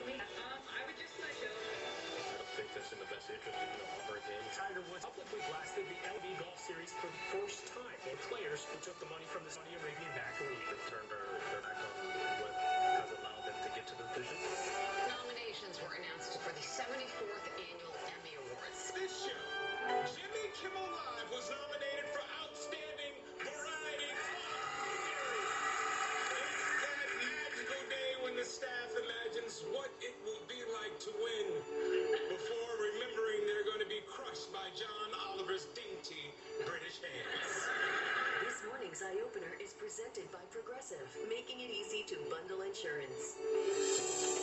I would just. I think that's in the best interest of the Tiger Woods publicly blasted the LV Golf Series for the first time. Or players who took the money from the Saudi Arabian back league. Turned their, their back on what has allowed them to get to the. Nominations were announced for the 74th presented by Progressive, making it easy to bundle insurance.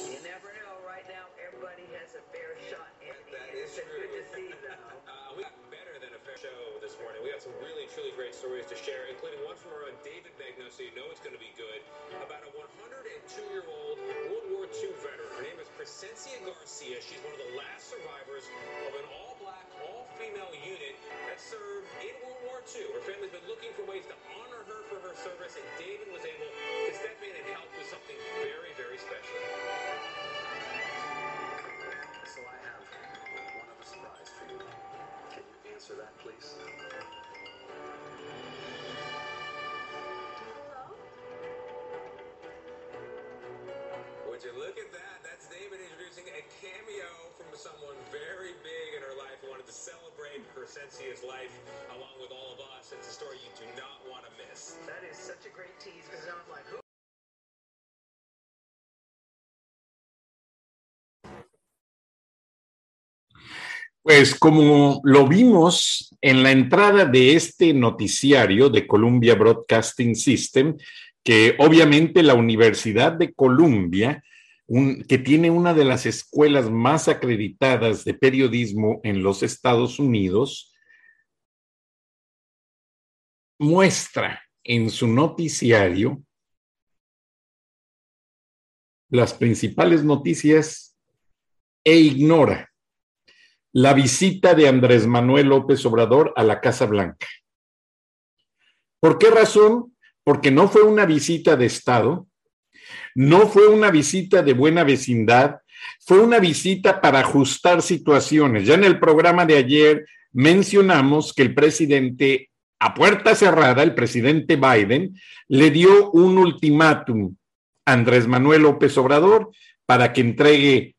You never know. Right now, everybody has a fair shot. Andy. That is it's true. Good to see you, uh, we got better than a fair show this morning. We got some really, truly great stories to share, including one from our own David Magno, so you know it's going to be good, about a 102-year-old World War II veteran. Her name is Crescencia Garcia. She's one of the last survivors of an all-black, all-female unit that served in World War II. Her family's been Pues como lo vimos en la entrada de este noticiario de Columbia Broadcasting System, que obviamente la Universidad de Columbia que tiene una de las escuelas más acreditadas de periodismo en los Estados Unidos, muestra en su noticiario las principales noticias e ignora la visita de Andrés Manuel López Obrador a la Casa Blanca. ¿Por qué razón? Porque no fue una visita de Estado, no fue una visita de buena vecindad, fue una visita para ajustar situaciones. Ya en el programa de ayer mencionamos que el presidente, a puerta cerrada, el presidente Biden, le dio un ultimátum a Andrés Manuel López Obrador para que entregue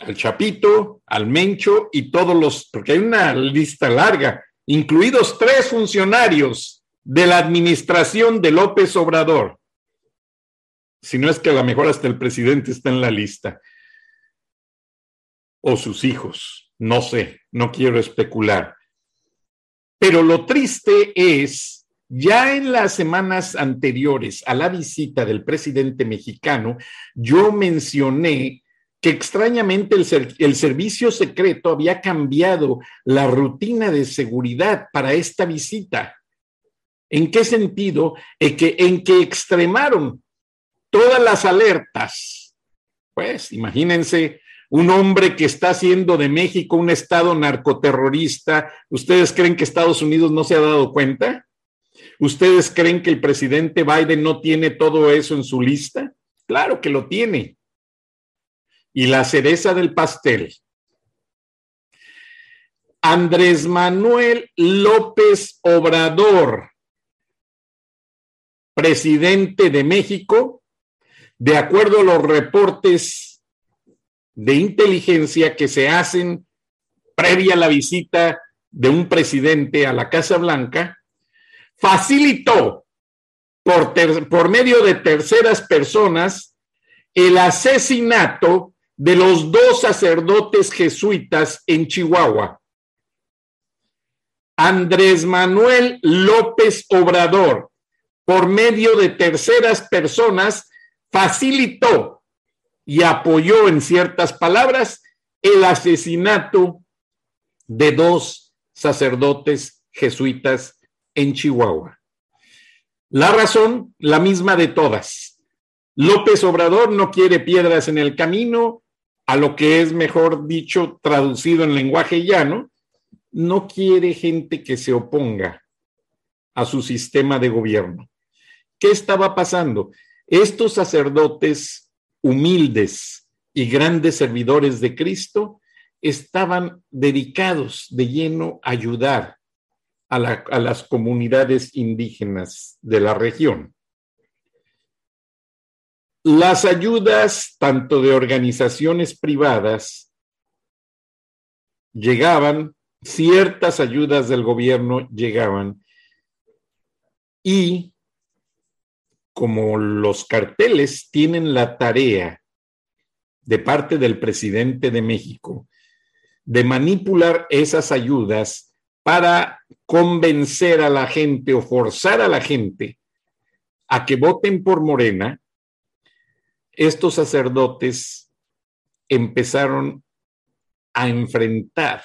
al Chapito, al Mencho y todos los, porque hay una lista larga, incluidos tres funcionarios de la administración de López Obrador Si no es que a lo mejor hasta el presidente está en la lista. O sus hijos. No sé, no quiero especular. Pero lo triste es, ya en las semanas anteriores a la visita del presidente mexicano, yo mencioné que extrañamente el, ser- el servicio secreto había cambiado la rutina de seguridad para esta visita. ¿En qué sentido? En que, en que extremaron todas las alertas. Pues imagínense un hombre que está haciendo de México un estado narcoterrorista. ¿Ustedes creen que Estados Unidos no se ha dado cuenta? ¿Ustedes creen que el presidente Biden no tiene todo eso en su lista? Claro que lo tiene. Y la cereza del pastel. Andrés Manuel López Obrador, presidente de México, de acuerdo a los reportes de inteligencia que se hacen previa a la visita de un presidente a la Casa Blanca, facilitó por, por medio de terceras personas el asesinato de los dos sacerdotes jesuitas en Chihuahua. Andrés Manuel López Obrador, por medio de terceras personas, facilitó y apoyó en ciertas palabras el asesinato de dos sacerdotes jesuitas en Chihuahua. La razón, la misma de todas. López Obrador no quiere piedras en el camino, a lo que es mejor dicho, traducido en lenguaje llano, no quiere gente que se oponga a su sistema de gobierno. ¿Qué estaba pasando? Estos sacerdotes humildes y grandes servidores de Cristo estaban dedicados de lleno a ayudar a, a las comunidades indígenas de la región. Las ayudas, tanto de organizaciones privadas, llegaban, ciertas ayudas del gobierno llegaban, y como los carteles tienen la tarea de parte del presidente de México de manipular esas ayudas para convencer a la gente o forzar a la gente a que voten por Morena, estos sacerdotes empezaron a enfrentar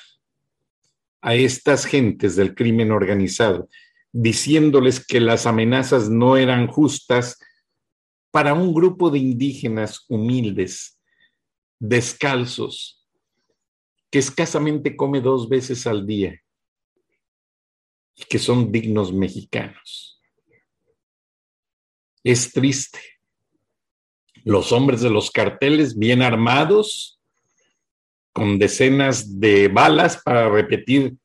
a estas gentes del crimen organizado, diciéndoles que las amenazas no eran justas para un grupo de indígenas humildes, descalzos, que escasamente come dos veces al día y que son dignos mexicanos. Es triste. Los hombres de los carteles bien armados, con decenas de balas para repetir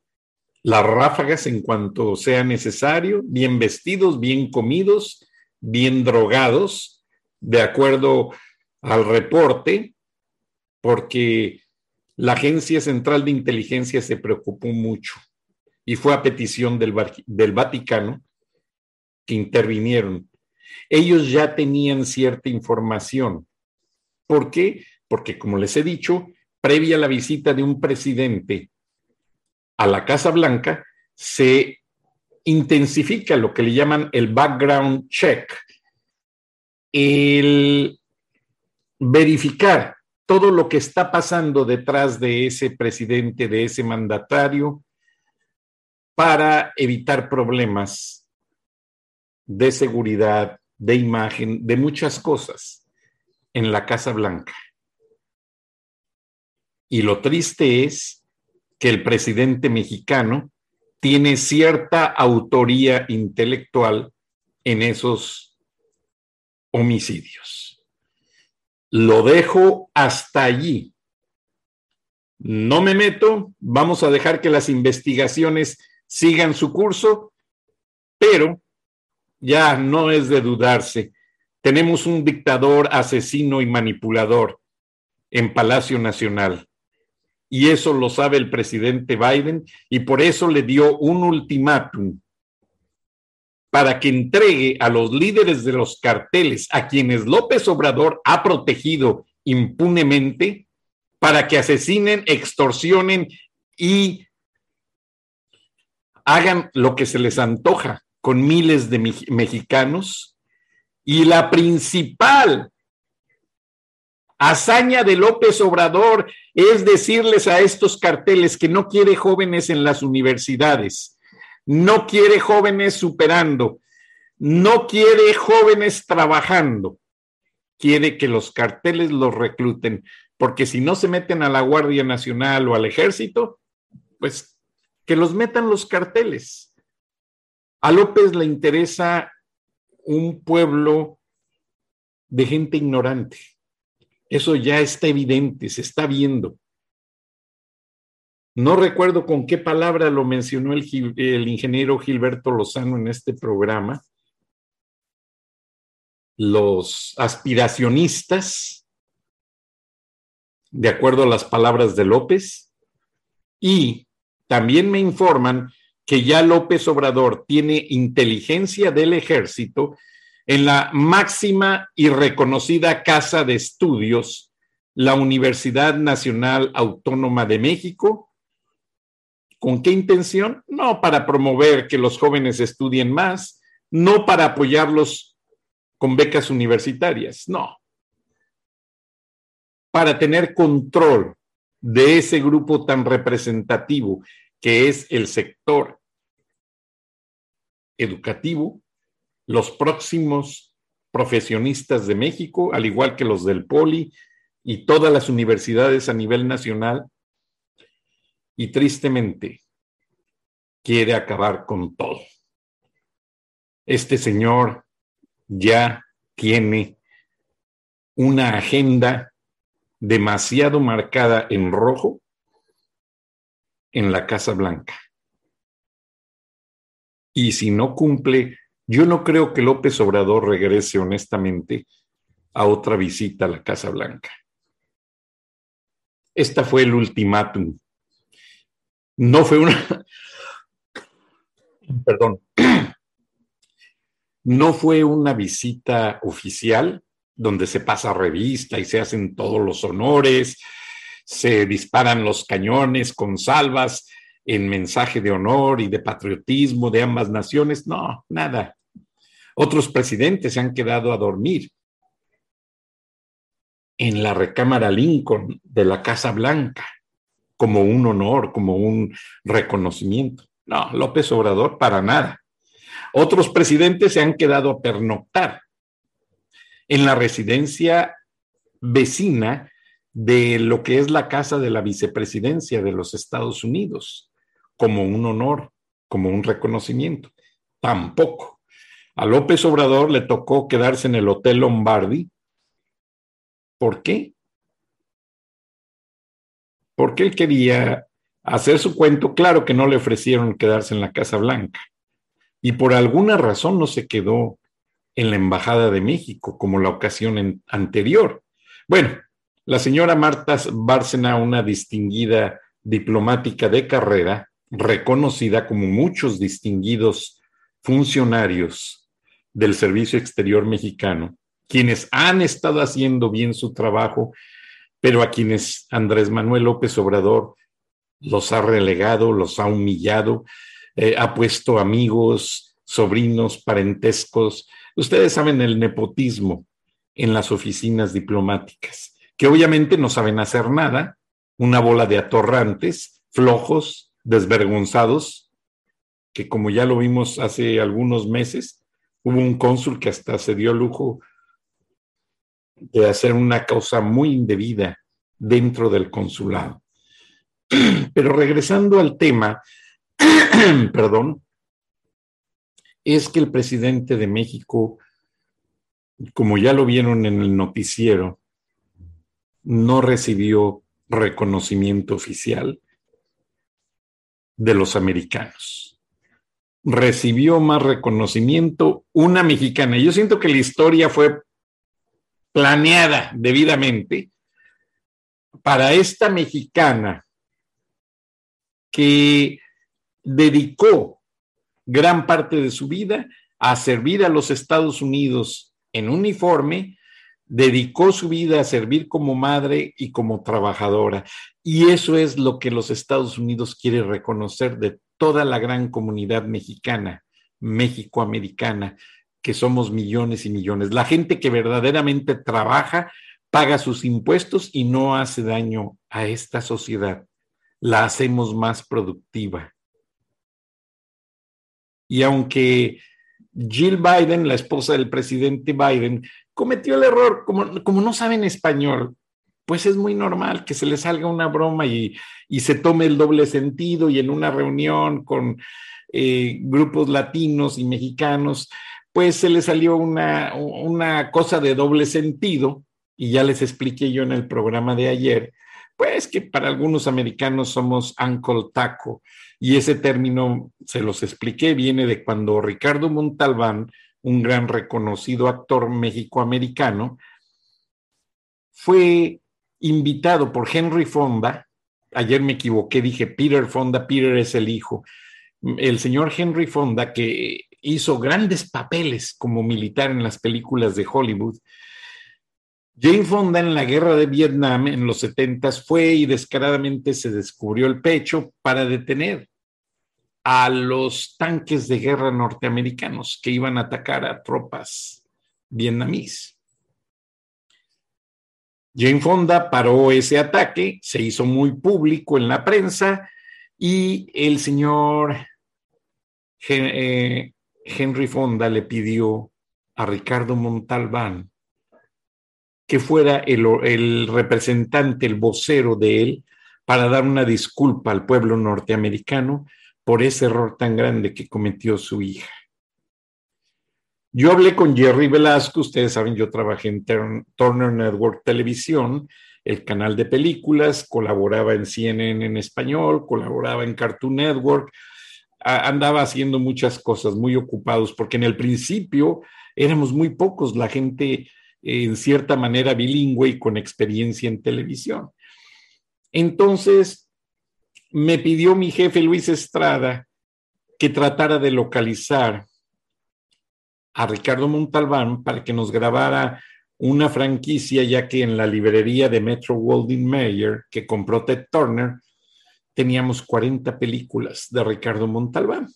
las ráfagas en cuanto sea necesario, bien vestidos, bien comidos, bien drogados, de acuerdo al reporte, porque la Agencia Central de Inteligencia se preocupó mucho y fue a petición del, Vaticano que intervinieron. Ellos ya tenían cierta información. ¿Por qué? Porque, como les he dicho, previa a la visita de un presidente a la Casa Blanca, se intensifica lo que le llaman el background check, el verificar todo lo que está pasando detrás de ese presidente, de ese mandatario, para evitar problemas de seguridad, de imagen, de muchas cosas en la Casa Blanca. Y lo triste es que el presidente mexicano tiene cierta autoría intelectual en esos homicidios. Lo dejo hasta allí. No me meto, vamos a dejar que las investigaciones sigan su curso, pero ya no es de dudarse. Tenemos un dictador asesino y manipulador en Palacio Nacional. Y eso lo sabe el presidente Biden y por eso le dio un ultimátum para que entregue a los líderes de los carteles, a quienes López Obrador ha protegido impunemente, para que asesinen, extorsionen y hagan lo que se les antoja con miles de mexicanos. Y la principal hazaña de López Obrador es decirles a estos carteles que no quiere jóvenes en las universidades, no quiere jóvenes superando, no quiere jóvenes trabajando, quiere que los carteles los recluten, porque si no se meten a la Guardia Nacional o al ejército, pues que los metan los carteles. A López le interesa un pueblo de gente ignorante. Eso ya está evidente, se está viendo. No recuerdo con qué palabra lo mencionó el, ingeniero Gilberto Lozano en este programa. Los aspiracionistas, de acuerdo a las palabras de López, y también me informan que ya López Obrador tiene inteligencia del ejército en la máxima y reconocida casa de estudios, la Universidad Nacional Autónoma de México. ¿Con qué intención? No para promover que los jóvenes estudien más, no para apoyarlos con becas universitarias, no. Para tener control de ese grupo tan representativo que es el sector educativo, los próximos profesionistas de México, al igual que los del Poli y todas las universidades a nivel nacional, y tristemente quiere acabar con todo. Este señor ya tiene una agenda demasiado marcada en rojo en la Casa Blanca. Y si no cumple, yo no creo que López Obrador regrese honestamente a otra visita a la Casa Blanca. Esta fue el ultimátum. No fue una, perdón, no fue una visita oficial donde se pasa revista y se hacen todos los honores, se disparan los cañones con salvas en mensaje de honor y de patriotismo de ambas naciones. No, nada. Otros presidentes se han quedado a dormir en la recámara Lincoln de la Casa Blanca como un honor, como un reconocimiento. No, López Obrador para nada. Otros presidentes se han quedado a pernoctar en la residencia vecina de lo que es la casa de la vicepresidencia de los Estados Unidos, como un honor, como un reconocimiento. Tampoco. A López Obrador le tocó quedarse en el Hotel Lombardi. ¿Por qué? Porque él quería hacer su cuento. Claro que no le ofrecieron quedarse en la Casa Blanca. Y por alguna razón no se quedó en la Embajada de México, como la ocasión anterior. Bueno, la señora Marta Bárcena, una distinguida diplomática de carrera, reconocida como muchos distinguidos funcionarios del Servicio Exterior Mexicano, quienes han estado haciendo bien su trabajo, pero a quienes Andrés Manuel López Obrador los ha relegado, los ha humillado, eh, ha puesto amigos, sobrinos, parentescos, Ustedes saben el nepotismo en las oficinas diplomáticas, que obviamente no saben hacer nada, una bola de atorrantes, flojos, desvergonzados, que como ya lo vimos hace algunos meses, hubo un cónsul que hasta se dio lujo de hacer una causa muy indebida dentro del consulado. Pero regresando al tema, perdón, es que el presidente de México, como ya lo vieron en el noticiero, no recibió reconocimiento oficial de los americanos. Recibió más reconocimiento una mexicana. Yo siento que la historia fue planeada debidamente para esta mexicana que dedicó gran parte de su vida a servir a los Estados Unidos en uniforme, dedicó su vida a servir como madre y como trabajadora. Y eso es lo que los Estados Unidos quiere reconocer de toda la gran comunidad mexicana, mexicoamericana, que somos millones y millones. La gente que verdaderamente trabaja, paga sus impuestos y no hace daño a esta sociedad. La hacemos más productiva. Y aunque Jill Biden, la esposa del presidente Biden, cometió el error, como, como no saben español, pues es muy normal que se le salga una broma y, y se tome el doble sentido y en una reunión con eh, grupos latinos y mexicanos, pues se le salió una, una cosa de doble sentido y ya les expliqué yo en el programa de ayer, pues que para algunos americanos somos Uncle Taco y ese término, se los expliqué, viene de cuando Ricardo Montalbán, un gran reconocido actor mexicoamericano, fue invitado por Henry Fonda, ayer me equivoqué, dije Peter Fonda, Peter es el hijo, el señor Henry Fonda, que hizo grandes papeles como militar en las películas de Hollywood. Jane Fonda en la guerra de Vietnam en los 70 fue y descaradamente se descubrió el pecho para detener a los tanques de guerra norteamericanos que iban a atacar a tropas vietnamíes. Jane Fonda paró ese ataque, se hizo muy público en la prensa y el señor eh, Henry Fonda le pidió a Ricardo Montalbán que fuera el, representante, el vocero de él, para dar una disculpa al pueblo norteamericano por ese error tan grande que cometió su hija. Yo hablé con Jerry Velasco, ustedes saben, yo trabajé en Turner Network Televisión, el canal de películas, colaboraba en CNN en español, colaboraba en Cartoon Network, andaba haciendo muchas cosas, muy ocupados, porque en el principio éramos muy pocos, la gente en cierta manera bilingüe y con experiencia en televisión. Entonces, me pidió mi jefe Luis Estrada que tratara de localizar a Ricardo Montalbán para que nos grabara una franquicia, ya que en la librería de Metro Goldwyn Mayer, que compró Ted Turner, teníamos 40 películas de Ricardo Montalbán.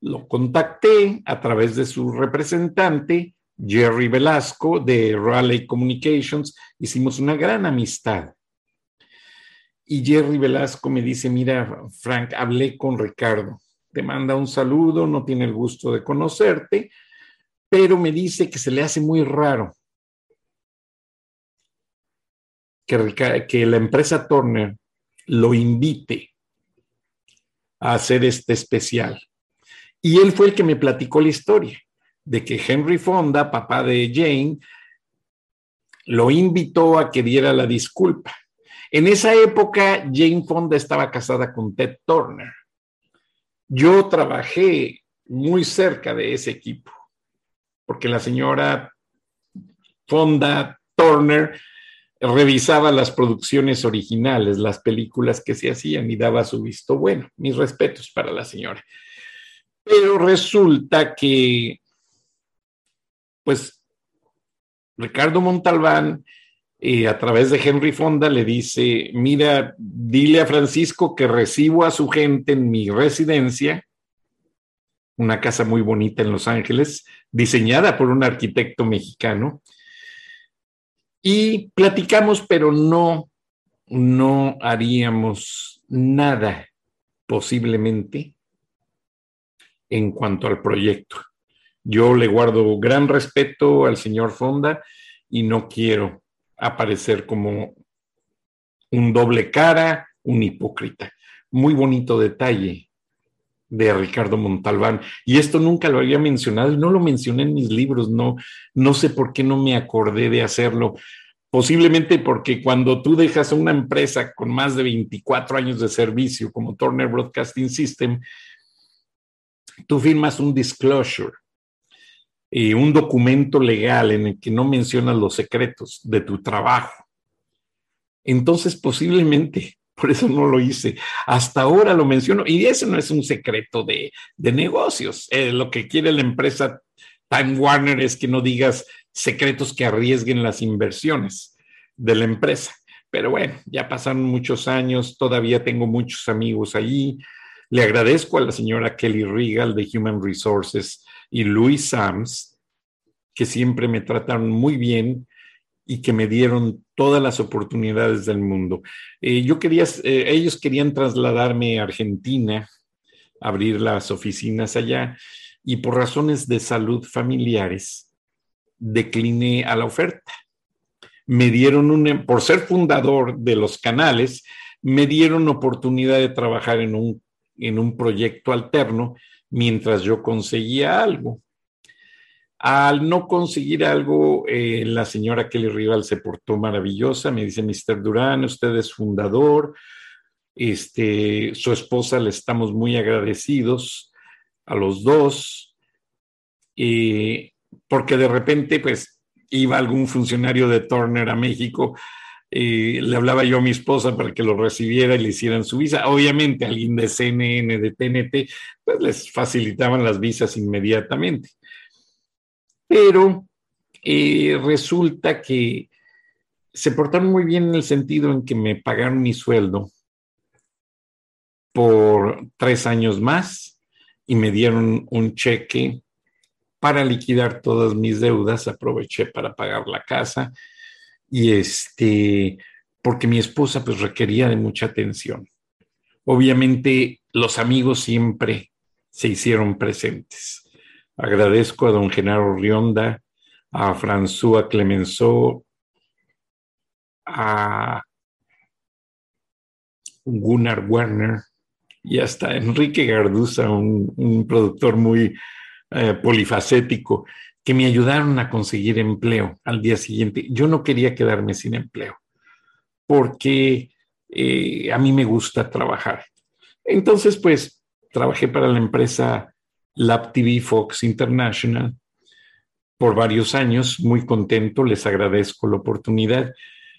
Lo contacté a través de su representante, Jerry Velasco, de Raleigh Communications. Hicimos una gran amistad. Y Jerry Velasco me dice, mira, Frank, hablé con Ricardo, te manda un saludo, no tiene el gusto de conocerte, pero me dice que se le hace muy raro que, que la empresa Turner lo invite a hacer este especial. Y él fue el que me platicó la historia de que Henry Fonda, papá de Jane, lo invitó a que diera la disculpa. En esa época, Jane Fonda estaba casada con Ted Turner. Yo trabajé muy cerca de ese equipo, porque la señora Fonda Turner revisaba las producciones originales, las películas que se hacían y daba su visto bueno. Mis respetos para la señora. Pero resulta que, pues, Ricardo Montalbán eh, a través de Henry Fonda le dice, mira, dile a Francisco que recibo a su gente en mi residencia, una casa muy bonita en Los Ángeles, diseñada por un arquitecto mexicano, y platicamos, pero no, no haríamos nada posiblemente en cuanto al proyecto. Yo le guardo gran respeto al señor Fonda y no quiero aparecer como un doble cara, un hipócrita. Muy bonito detalle de Ricardo Montalbán. Y esto nunca lo había mencionado y no lo mencioné en mis libros, no, no sé por qué no me acordé de hacerlo. Posiblemente porque cuando tú dejas una empresa con más de 24 años de servicio como Turner Broadcasting System, tú firmas un disclosure eh, un documento legal en el que no mencionas los secretos de tu trabajo. Entonces, posiblemente Por eso no lo hice. Hasta ahora lo menciono y eso no es un secreto de, de negocios. Eh, lo que quiere la empresa Time Warner es que no digas secretos que arriesguen las inversiones de la empresa. Pero bueno, ya pasaron muchos años, todavía tengo muchos amigos allí. Le agradezco a la señora Kelly Regal de Human Resources y Louis Sams, que siempre me trataron muy bien y que me dieron todas las oportunidades del mundo. Eh, yo quería, eh, ellos querían trasladarme a Argentina, abrir las oficinas allá, y por razones de salud familiares decliné a la oferta me dieron un, por ser fundador de los canales, me dieron oportunidad de trabajar en un, en un proyecto alterno mientras yo conseguía algo. Al no conseguir algo, eh, la señora Kelly Rival se portó maravillosa. Me dice, Mr. Durán, usted es fundador. Este, su esposa le estamos muy agradecidos a los dos. Eh, porque de repente, pues, iba algún funcionario de Turner a México, eh, le hablaba yo a mi esposa para que lo recibiera y le hicieran su visa. Obviamente, alguien de CNN, de TNT, pues les facilitaban las visas inmediatamente. Pero eh, resulta que se portaron muy bien en el sentido en que me pagaron mi sueldo por tres años más y me dieron un cheque para liquidar todas mis deudas, aproveché para pagar la casa y este, porque mi esposa pues requería de mucha atención. Obviamente los amigos siempre se hicieron presentes. Agradezco a don Genaro Rionda, a François Clemenceau, a Gunnar Werner y hasta Enrique Garduza, un, un productor muy eh, polifacético, que me ayudaron a conseguir empleo al día siguiente. Yo no quería quedarme sin empleo, porque eh, a mí me gusta trabajar. Entonces, pues, trabajé para la empresa Lab TV Fox International por varios años, muy contento, les agradezco la oportunidad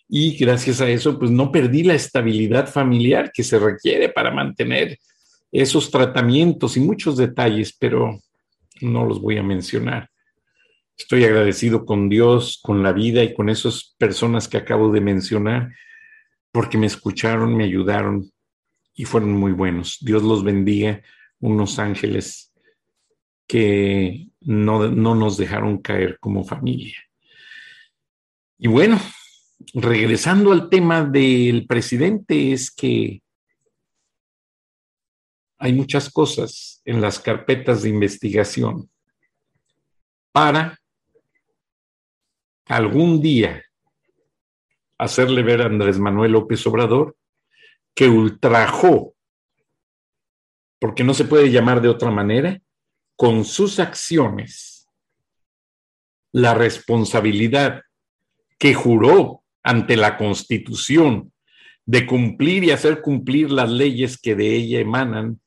y gracias a eso, pues no perdí la estabilidad familiar que se requiere para mantener esos tratamientos y muchos detalles, pero no los voy a mencionar. Estoy agradecido con Dios, con la vida y con esas personas que acabo de mencionar, porque me escucharon, me ayudaron y fueron muy buenos. Dios los bendiga, unos ángeles que no, no nos dejaron caer como familia. Y bueno, regresando al tema del presidente, es que hay muchas cosas en las carpetas de investigación para algún día hacerle ver a Andrés Manuel López Obrador que ultrajó, porque no se puede llamar de otra manera, con sus acciones la responsabilidad que juró ante la Constitución de cumplir y hacer cumplir las leyes que de ella emanan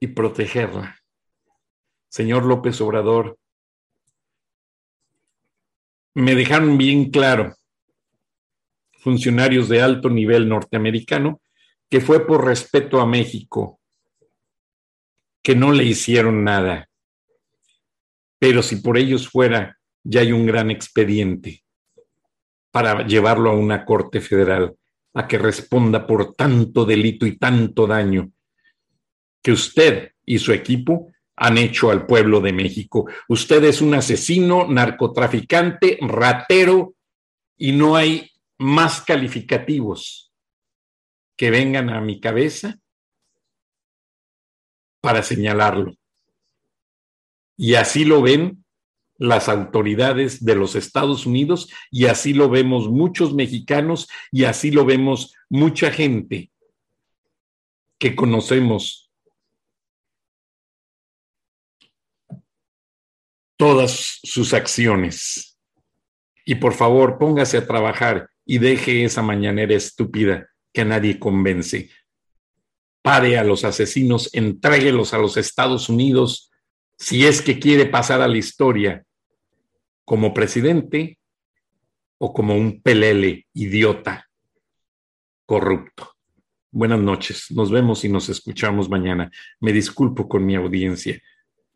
y protegerla. Señor López Obrador, me dejaron bien claro funcionarios de alto nivel norteamericano que fue por respeto a México, que no le hicieron nada. Pero si por ellos fuera, ya hay un gran expediente para llevarlo a una corte federal, a que responda por tanto delito y tanto daño que usted y su equipo han hecho al pueblo de México. Usted es un asesino, narcotraficante, ratero y no hay más calificativos que vengan a mi cabeza para señalarlo. Y así lo ven las autoridades de los Estados Unidos y así lo vemos muchos mexicanos y así lo vemos mucha gente que conocemos todas sus acciones. Y por favor, póngase a trabajar y deje esa mañanera estúpida que nadie convence. Pare a los asesinos, entréguelos a los Estados Unidos si es que quiere pasar a la historia como presidente o como un pelele idiota corrupto. Buenas noches. Nos vemos y nos escuchamos mañana. Me disculpo con mi audiencia.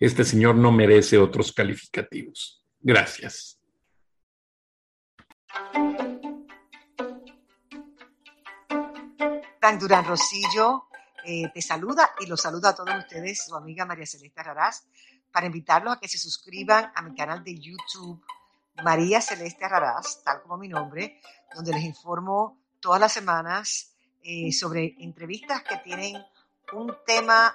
Este señor no merece otros calificativos. Gracias. Tan Durán Rosillo eh, te saluda y los saluda a todos ustedes, su amiga María Celeste Raraz, para invitarlos a que se suscriban a mi canal de YouTube, María Celeste Raraz, tal como mi nombre, donde les informo todas las semanas eh, sobre entrevistas que tienen un tema